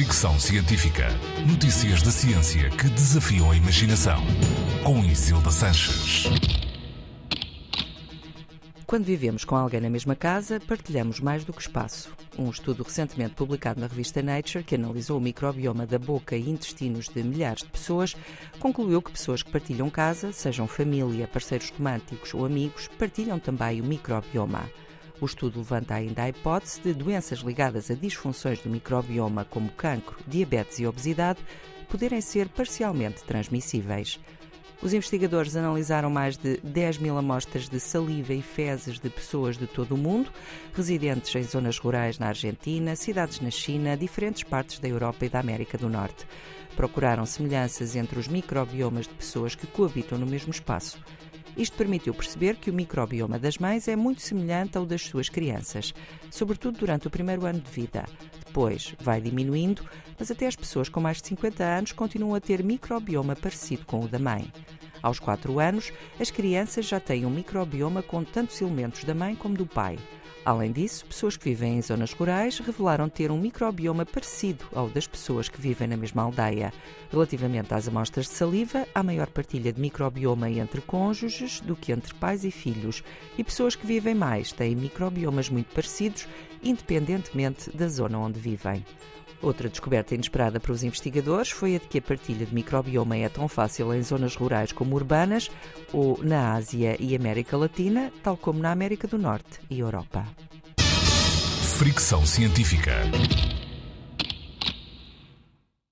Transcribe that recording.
Fricção Científica. Notícias da ciência que desafiam a imaginação. Com Isilda Sanches. Quando vivemos com alguém na mesma casa, partilhamos mais do que espaço. Um estudo recentemente publicado na revista Nature, que analisou o microbioma da boca e intestinos de milhares de pessoas, concluiu que pessoas que partilham casa, sejam família, parceiros românticos ou amigos, partilham também o microbioma. O estudo levanta ainda a hipótese de doenças ligadas a disfunções do microbioma, como cancro, diabetes e obesidade, poderem ser parcialmente transmissíveis. Os investigadores analisaram mais de 10 mil amostras de saliva e fezes de pessoas de todo o mundo, residentes em zonas rurais na Argentina, cidades na China, diferentes partes da Europa e da América do Norte. Procuraram semelhanças entre os microbiomas de pessoas que coabitam no mesmo espaço. Isto permitiu perceber que o microbioma das mães é muito semelhante ao das suas crianças, sobretudo durante o primeiro ano de vida. Depois vai diminuindo, mas até as pessoas com mais de 50 anos continuam a ter microbioma parecido com o da mãe. Aos 4 anos, as crianças já têm um microbioma com tantos elementos da mãe como do pai. Além disso, pessoas que vivem em zonas rurais revelaram ter um microbioma parecido ao das pessoas que vivem na mesma aldeia. Relativamente às amostras de saliva, há maior partilha de microbioma entre cônjuges do que entre pais e filhos, e pessoas que vivem mais têm microbiomas muito parecidos, independentemente da zona onde vivem. Outra descoberta inesperada para os investigadores foi a de que a partilha de microbioma é tão fácil em zonas rurais como urbanas ou na Ásia e América Latina, tal como na América do Norte e Europa. Fricção científica.